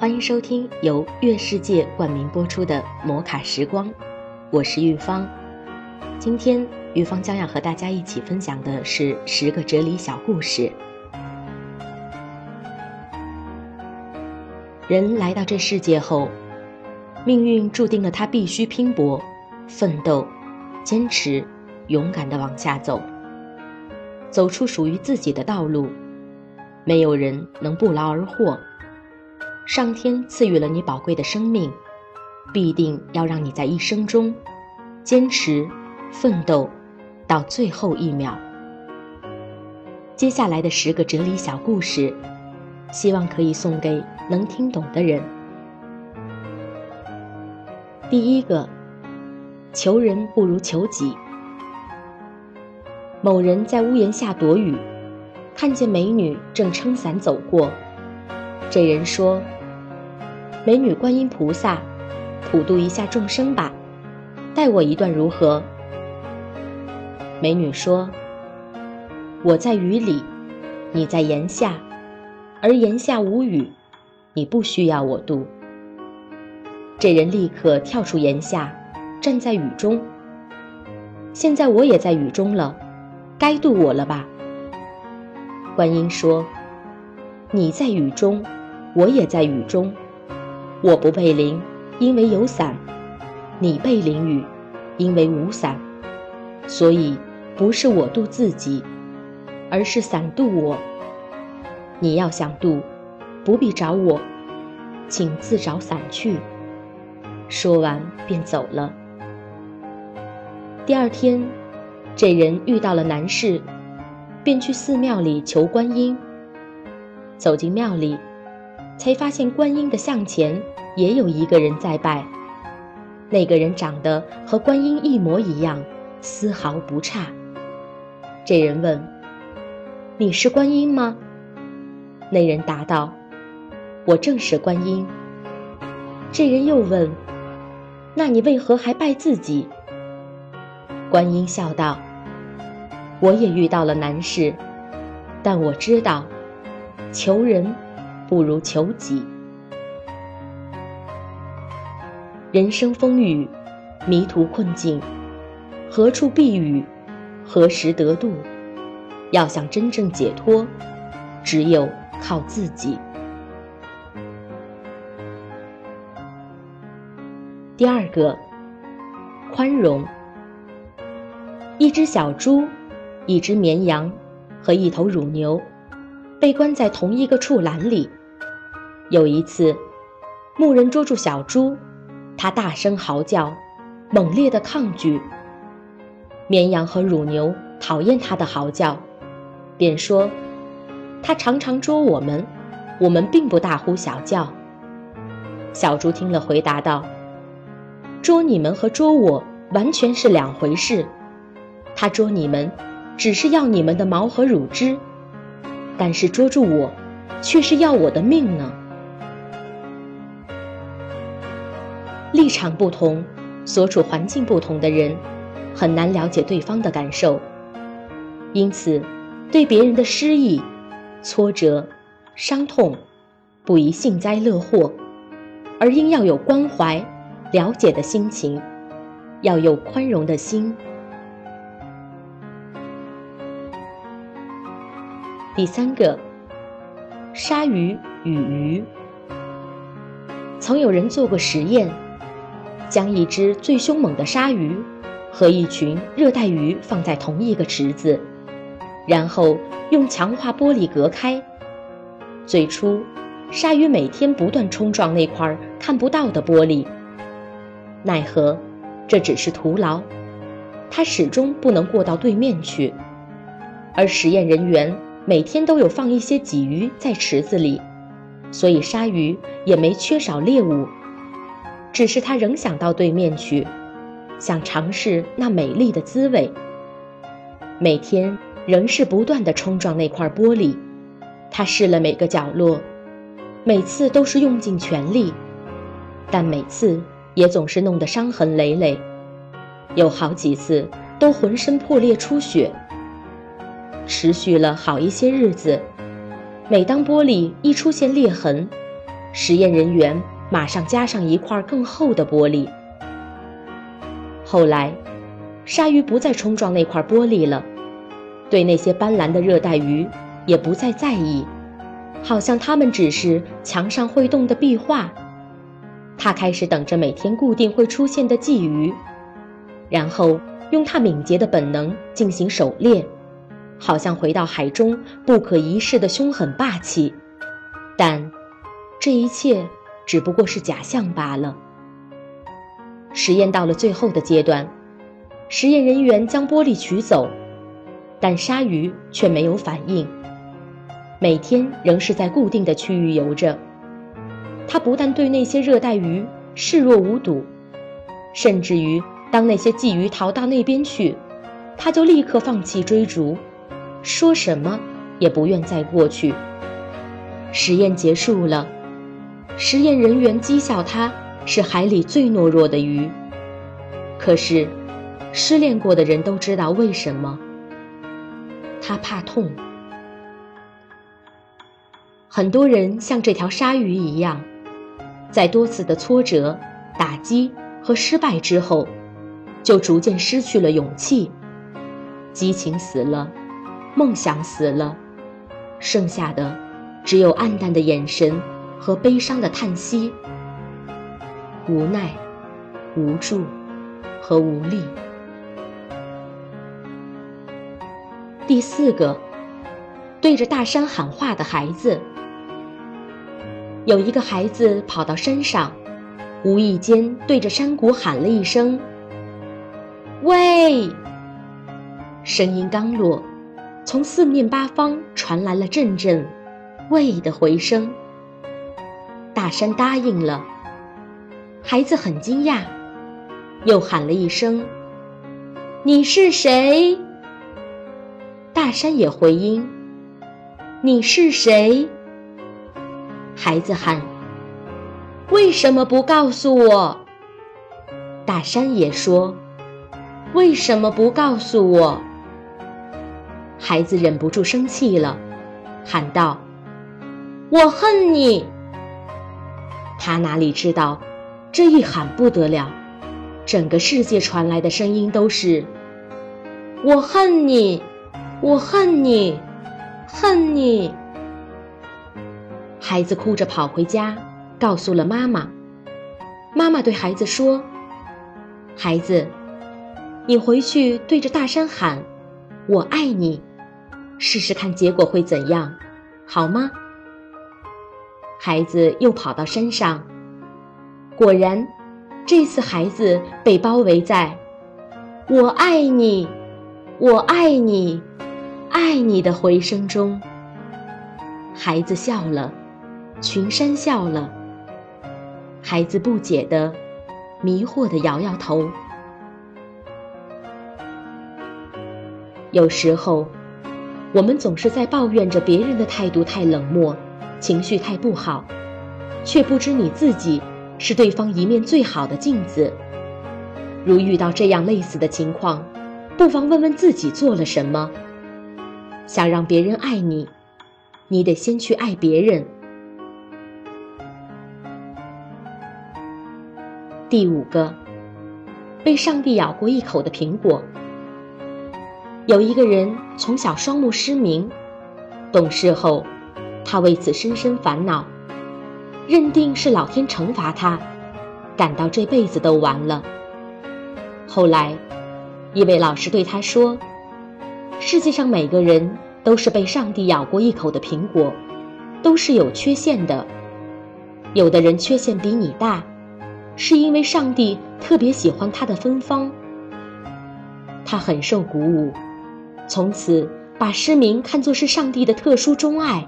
欢迎收听由月世界冠名播出的《摩卡时光》，我是玉芳。今天玉芳将要和大家一起分享的是十个哲理小故事。人来到这世界后，命运注定了他必须拼搏、奋斗、坚持、勇敢地往下走，走出属于自己的道路。没有人能不劳而获。上天赐予了你宝贵的生命，必定要让你在一生中坚持、奋斗到最后一秒。接下来的十个哲理小故事，希望可以送给能听懂的人。第一个，求人不如求己。某人在屋檐下躲雨。看见美女正撑伞走过，这人说：“美女观音菩萨，普度一下众生吧，带我一段如何？”美女说：“我在雨里，你在檐下，而檐下无雨，你不需要我渡。”这人立刻跳出檐下，站在雨中。现在我也在雨中了，该渡我了吧？观音说：“你在雨中，我也在雨中。我不被淋，因为有伞；你被淋雨，因为无伞。所以不是我渡自己，而是伞渡我。你要想渡，不必找我，请自找伞去。”说完便走了。第二天，这人遇到了难事。便去寺庙里求观音。走进庙里，才发现观音的像前也有一个人在拜。那个人长得和观音一模一样，丝毫不差。这人问：“你是观音吗？”那人答道：“我正是观音。”这人又问：“那你为何还拜自己？”观音笑道。我也遇到了难事，但我知道，求人不如求己。人生风雨，迷途困境，何处避雨？何时得度？要想真正解脱，只有靠自己。第二个，宽容。一只小猪。一只绵羊和一头乳牛被关在同一个畜栏里。有一次，牧人捉住小猪，它大声嚎叫，猛烈的抗拒。绵羊和乳牛讨厌它的嚎叫，便说：“它常常捉我们，我们并不大呼小叫。”小猪听了，回答道：“捉你们和捉我完全是两回事。它捉你们。”只是要你们的毛和乳汁，但是捉住我，却是要我的命呢。立场不同，所处环境不同的人，很难了解对方的感受，因此，对别人的失意、挫折、伤痛，不宜幸灾乐祸，而应要有关怀、了解的心情，要有宽容的心。第三个，鲨鱼与鱼。曾有人做过实验，将一只最凶猛的鲨鱼和一群热带鱼放在同一个池子，然后用强化玻璃隔开。最初，鲨鱼每天不断冲撞那块看不到的玻璃，奈何这只是徒劳，它始终不能过到对面去，而实验人员。每天都有放一些鲫鱼在池子里，所以鲨鱼也没缺少猎物。只是他仍想到对面去，想尝试那美丽的滋味。每天仍是不断的冲撞那块玻璃，他试了每个角落，每次都是用尽全力，但每次也总是弄得伤痕累累，有好几次都浑身破裂出血。持续了好一些日子，每当玻璃一出现裂痕，实验人员。马上加上一块更厚的玻璃。后来，鲨鱼不再冲撞那块玻璃了，对那些斑斓的热带鱼也不再在意，好像它们只是墙上会动的壁画。他开始等着每天固定会出现的鲫鱼，然后用他敏捷的本能进行狩猎，好像回到海中不可一世的凶狠霸气。但这一切。只不过是假象罢了。实验到了最后的阶段，实验人员将玻璃取走，但鲨鱼却没有反应。每天仍是在固定的区域游着。它不但对那些热带鱼视若无睹，甚至于当那些鲫鱼逃到那边去，它就立刻放弃追逐，说什么也不愿再过去。实验结束了。实验人员讥笑它是海里最懦弱的鱼。可是，失恋过的人都知道为什么。它怕痛。很多人像这条鲨鱼一样，在多次的挫折、打击和失败之后，就逐渐失去了勇气，激情死了，梦想死了，剩下的只有暗淡的眼神。和悲伤的叹息，无奈、无助和无力。第四个，对着大山喊话的孩子。有一个孩子跑到山上，无意间对着山谷喊了一声：“喂！”声音刚落，从四面八方传来了阵阵“喂”的回声。大山答应了，孩子很惊讶，又喊了一声：“你是谁？”大山也回应：“你是谁？”孩子喊：“为什么不告诉我？”大山也说：“为什么不告诉我？”孩子忍不住生气了，喊道：“我恨你！”他哪里知道，这一喊不得了，整个世界传来的声音都是：“我恨你，我恨你，恨你。”孩子哭着跑回家，告诉了妈妈。妈妈对孩子说：“孩子，你回去对着大山喊‘我爱你’，试试看结果会怎样，好吗？”孩子又跑到山上，果然，这次孩子被包围在“我爱你，我爱你，爱你”的回声中。孩子笑了，群山笑了。孩子不解的、迷惑的摇摇头。有时候，我们总是在抱怨着别人的态度太冷漠。情绪太不好，却不知你自己是对方一面最好的镜子。如遇到这样类似的情况，不妨问问自己做了什么。想让别人爱你，你得先去爱别人。第五个，被上帝咬过一口的苹果。有一个人从小双目失明，懂事后。他为此深深烦恼，认定是老天惩罚他，感到这辈子都完了。后来，一位老师对他说：“世界上每个人都是被上帝咬过一口的苹果，都是有缺陷的。有的人缺陷比你大，是因为上帝特别喜欢他的芬芳。”他很受鼓舞，从此把失明看作是上帝的特殊钟爱。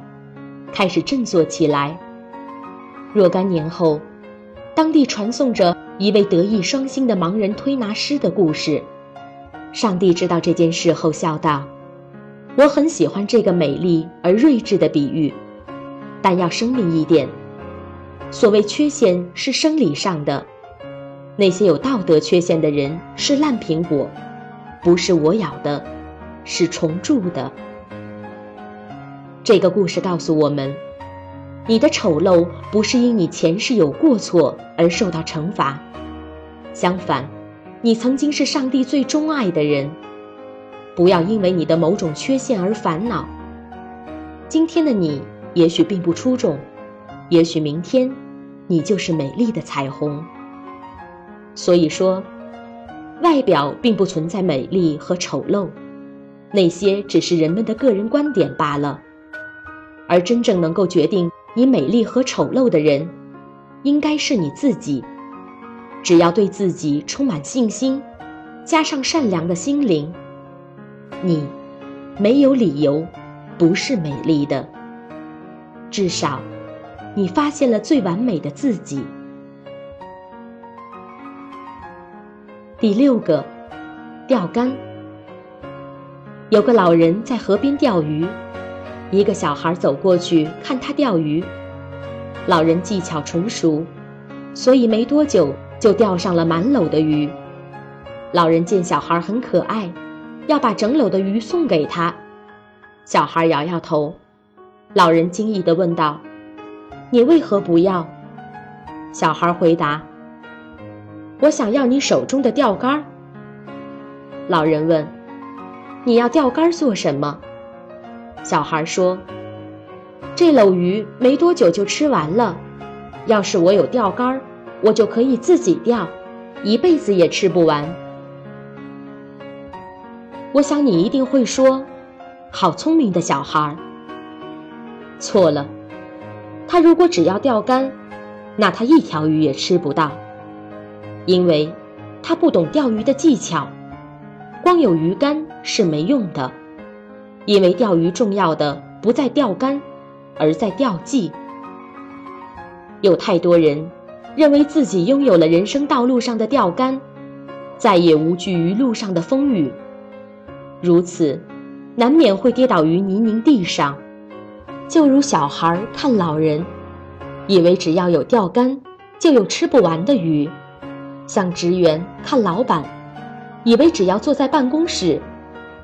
开始振作起来，若干年后，当地传颂着一位德艺双馨的盲人推拿师的故事。上帝知道这件事后，笑道：“我很喜欢这个美丽而睿智的比喻，但要声明一点：所谓缺陷是生理上的，那些有道德缺陷的人是烂苹果，不是我咬的，是虫蛀的。”这个故事告诉我们：你的丑陋不是因你前世有过错而受到惩罚，相反。你曾经是上帝最钟爱的人，不要因为你的某种缺陷而烦恼。今天的你也许并不出众，也许明天你就是美丽的彩虹。所以说，外表并不存在美丽和丑陋，那些只是人们的个人观点罢了。而真正能够决定你美丽和丑陋的人，应该是你自己。只要对自己充满信心，加上善良的心灵，你没有理由不是美丽的。至少，你发现了最完美的自己。第六个，钓竿。有个老人在河边钓鱼，一个小孩走过去看他钓鱼。老人技巧纯熟，所以没多久。就钓上了满篓的鱼。老人见小孩很可爱，要把整篓的鱼送给他。小孩摇摇头。老人惊异地问道：“你为何不要？”小孩回答：“我想要你手中的钓竿。”老人问：“你要钓竿做什么？”小孩说：“这篓鱼没多久就吃完了，要是我有钓竿。”我就可以自己钓，一辈子也吃不完。我想你一定会说：“好聪明的小孩。”错了，他如果只要钓竿，那他一条鱼也吃不到，因为他不懂钓鱼的技巧。光有鱼竿是没用的，因为钓鱼重要的不在钓竿，而在钓技。有太多人。认为自己拥有了人生道路上的钓竿，再也无惧于路上的风雨。如此，难免会跌倒于泥泞地上。就如小孩看老人，以为只要有钓竿，就有吃不完的鱼；像职员看老板，以为只要坐在办公室，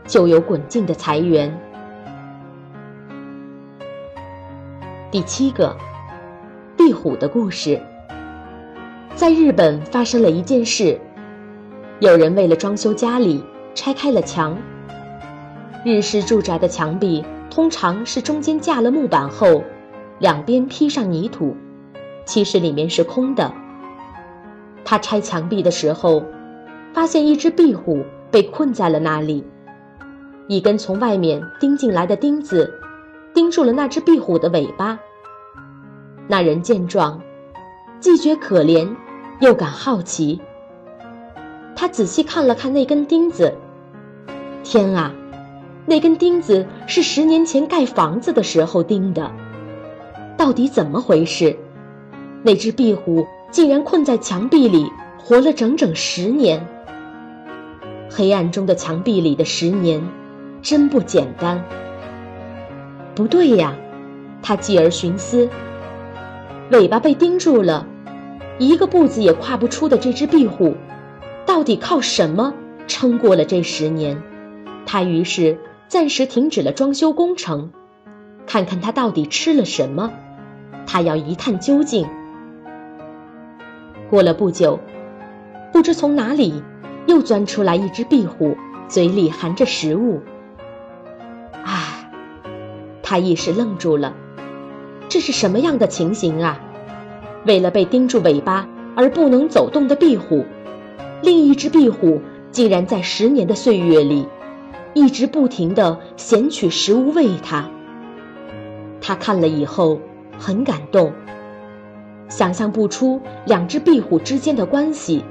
就有滚进的财源。第七个，壁虎的故事。在日本发生了一件事，有人为了装修家里拆开了墙。日式住宅的墙壁通常是中间架了木板后，两边披上泥土，其实里面是空的。他拆墙壁的时候，发现一只壁虎被困在了那里，一根从外面钉进来的钉子钉住了那只壁虎的尾巴。那人见状，既觉可怜。又感好奇，他仔细看了看那根钉子。天啊，那根钉子是十年前盖房子的时候钉的，到底怎么回事？那只壁虎竟然困在墙壁里，活了整整十年。黑暗中的墙壁里的十年，真不简单。不对呀，他继而寻思，尾巴被钉住了。一个步子也跨不出的这只壁虎，到底靠什么撑过了这十年？他于是暂时停止了装修工程，看看它到底吃了什么。他要一探究竟。过了不久，不知从哪里又钻出来一只壁虎，嘴里含着食物。他一时愣住了，这是什么样的情形啊？为了被钉住尾巴而不能走动的壁虎，另一只壁虎竟然在十年的岁月里，一直不停地衔取食物喂它。他看了以后很感动，想象不出两只壁虎之间的关系：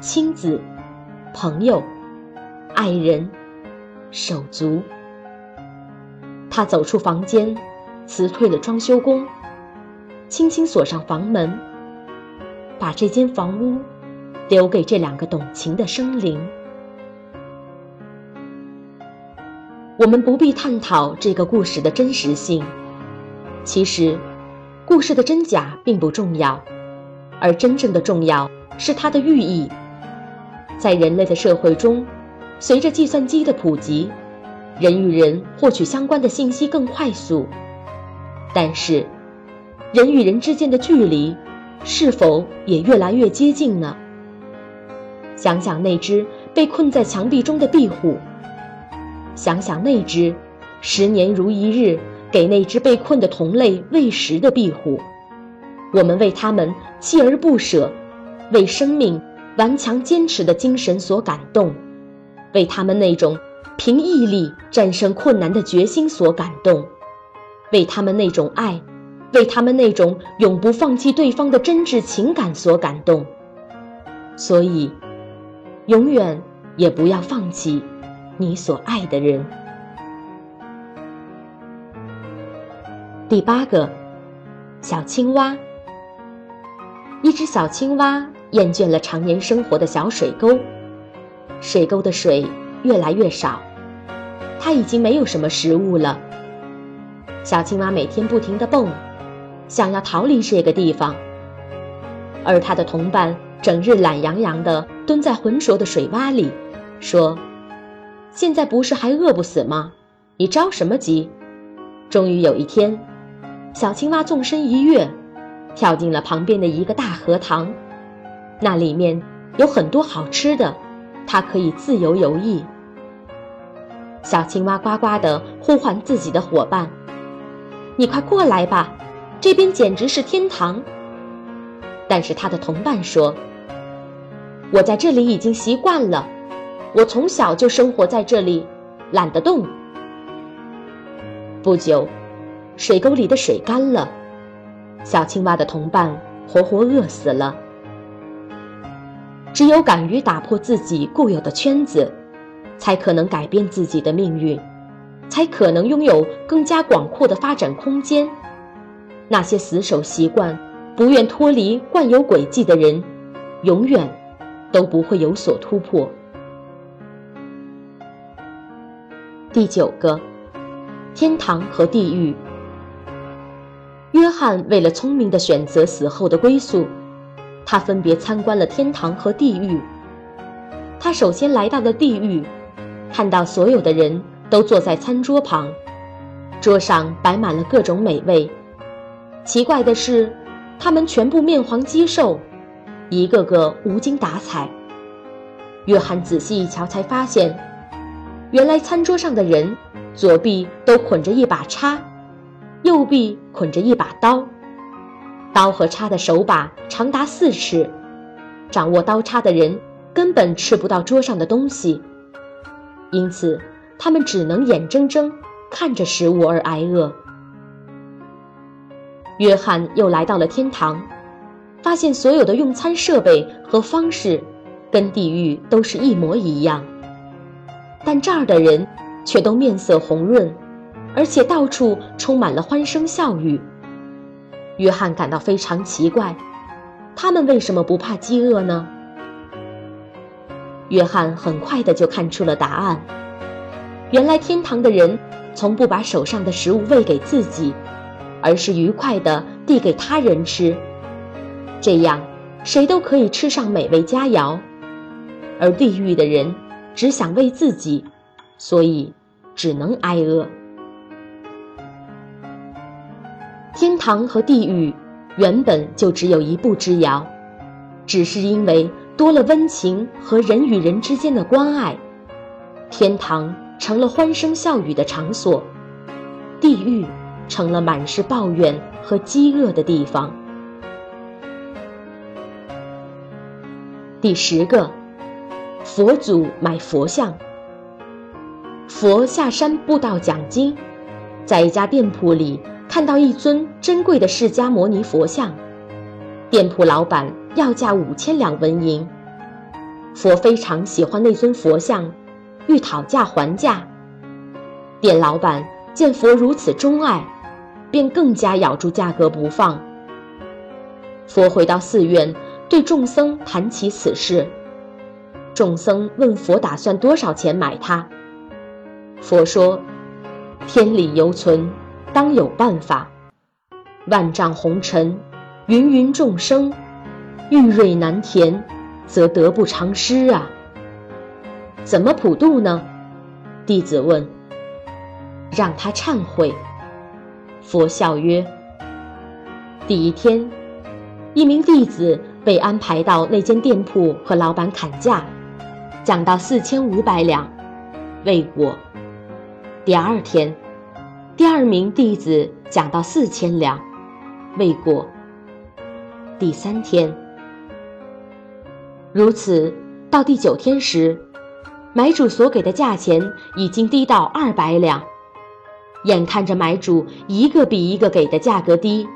亲子、朋友、爱人、手足。他走出房间，辞退了装修工。轻轻锁上房门，把这间房屋留给这两个懂情的生灵。我们不必探讨这个故事的真实性，其实，故事的真假并不重要，而真正的重要是它的寓意。在人类的社会中，随着计算机的普及，人与人获取相关的信息更快速，但是，人与人之间的距离是否也越来越接近呢？想想那只被困在墙壁中的壁虎，想想那只十年如一日给那只被困的同类喂食的壁虎，我们为他们锲而不舍，为生命。顽强坚持的精神所感动，为他们那种凭毅力战胜困难的决心所感动，为他们那种爱，为他们那种永不放弃对方的真挚情感所感动。所以，永远也不要放弃你所爱的人。第八个，小青蛙。一只小青蛙。厌倦了常年生活的小水沟，水沟的水越来越少，它已经没有什么食物了。小青蛙每天不停地蹦，想要逃离这个地方，而它的同伴整日懒洋洋地蹲在浑浊的水洼里，说：“现在不是还饿不死吗？你着什么急？”终于有一天，小青蛙纵身一跃，跳进了旁边的一个大荷塘。那里面有很多好吃的，它可以自由游弋。小青蛙呱呱地呼唤自己的伙伴：“你快过来吧，这边简直是天堂。”但是它的同伴说：“我在这里已经习惯了，我从小就生活在这里，懒得动。”不久，水沟里的水干了，小青蛙的同伴活活饿死了。只有敢于打破自己固有的圈子，才可能改变自己的命运，才可能拥有更加广阔的发展空间。那些死守习惯、不愿脱离惯有轨迹的人，永远都不会有所突破。第九个，天堂和地狱。约翰为了聪明的选择死后的归宿。他分别参观了天堂和地狱。他首先来到了地狱，看到所有的人都坐在餐桌旁，桌上摆满了各种美味。奇怪的是，他们全部面黄肌瘦，一个个无精打采。约翰仔细一瞧，才发现，原来餐桌上的人左臂都捆着一把叉，右臂捆着一把刀。刀和叉的手把长达四尺，掌握刀叉的人根本吃不到桌上的东西，因此他们只能眼睁睁看着食物而挨饿。约翰又来到了天堂，发现所有的用餐设备和方式跟地狱都是一模一样，但这儿的人却都面色红润，而且到处充满了欢声笑语。约翰感到非常奇怪，他们为什么不怕饥饿呢？约翰很快的就看出了答案。原来天堂的人从不把手上的食物喂给自己，而是愉快的递给他人吃，这样谁都可以吃上美味佳肴。而地狱的人只想喂自己，所以只能挨饿。天堂和地狱原本就只有一步之遥，只是因为多了温情和人与人之间的关爱，天堂成了欢声笑语的场所，地狱成了满是抱怨和饥饿的地方。第十个，佛祖买佛像。佛下山布道讲经，在一家店铺里。看到一尊珍贵的释迦摩尼佛像，店铺老板要价五千两纹银。佛非常喜欢那尊佛像，欲讨价还价。店老板见佛如此钟爱，便更加咬住价格不放，佛回到寺院，对众僧谈起此事。众僧问佛打算多少钱买它。佛说：“天理犹存，当有办法。万丈红尘，芸芸众生，玉瑞难填，则得不偿失啊。”怎么普渡呢？弟子问。让他忏悔。佛笑曰：“第一天。”一名弟子被安排到那间店铺和老板砍价，讲到四千五百两，未果。第二天，第二名弟子讲到四千两，未果。第三天，如此到第九天时，买主所给的价钱已经低到二百两，眼看着买主一个比一个给的价格低。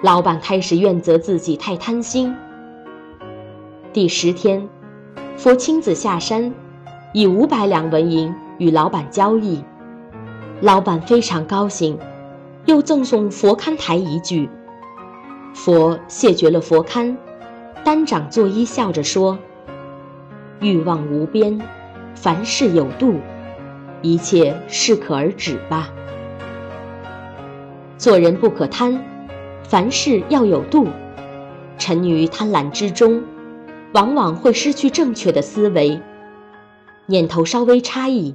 老板开始怨责自己太贪心。第十天，佛亲自下山，以五百两纹银与老板交易。老板非常高兴，又赠送佛龛台一具。佛谢绝了佛龛，单掌作揖，笑着说：“欲望无边，凡事有度，一切适可而止吧。做人不可贪。”凡事要有度，沉于贪婪之中，往往会失去正确的思维。念头稍微差异，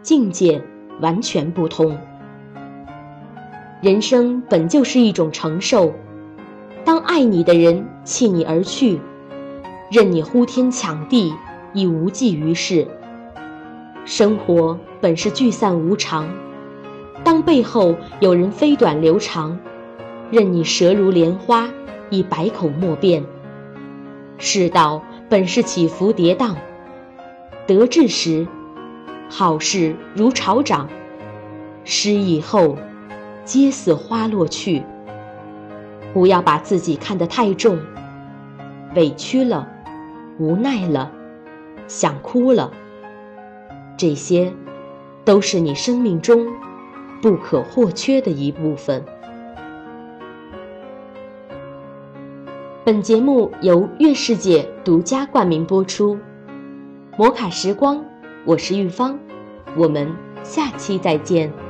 境界完全不同。人生本就是一种承受。当爱你的人弃你而去，任你呼天抢地，已无济于事。生活本是聚散无常，当背后有人飞短流长。任你舌如莲花，已百口莫辩。世道本是起伏跌宕，得志时，好事如潮涨；失意后，皆似花落去。不要把自己看得太重，委屈了，无奈了，想哭了，这些，都是你生命中不可或缺的一部分。本节目由月世界独家冠名播出，《摩卡时光》，我是玉芳，我们下期再见。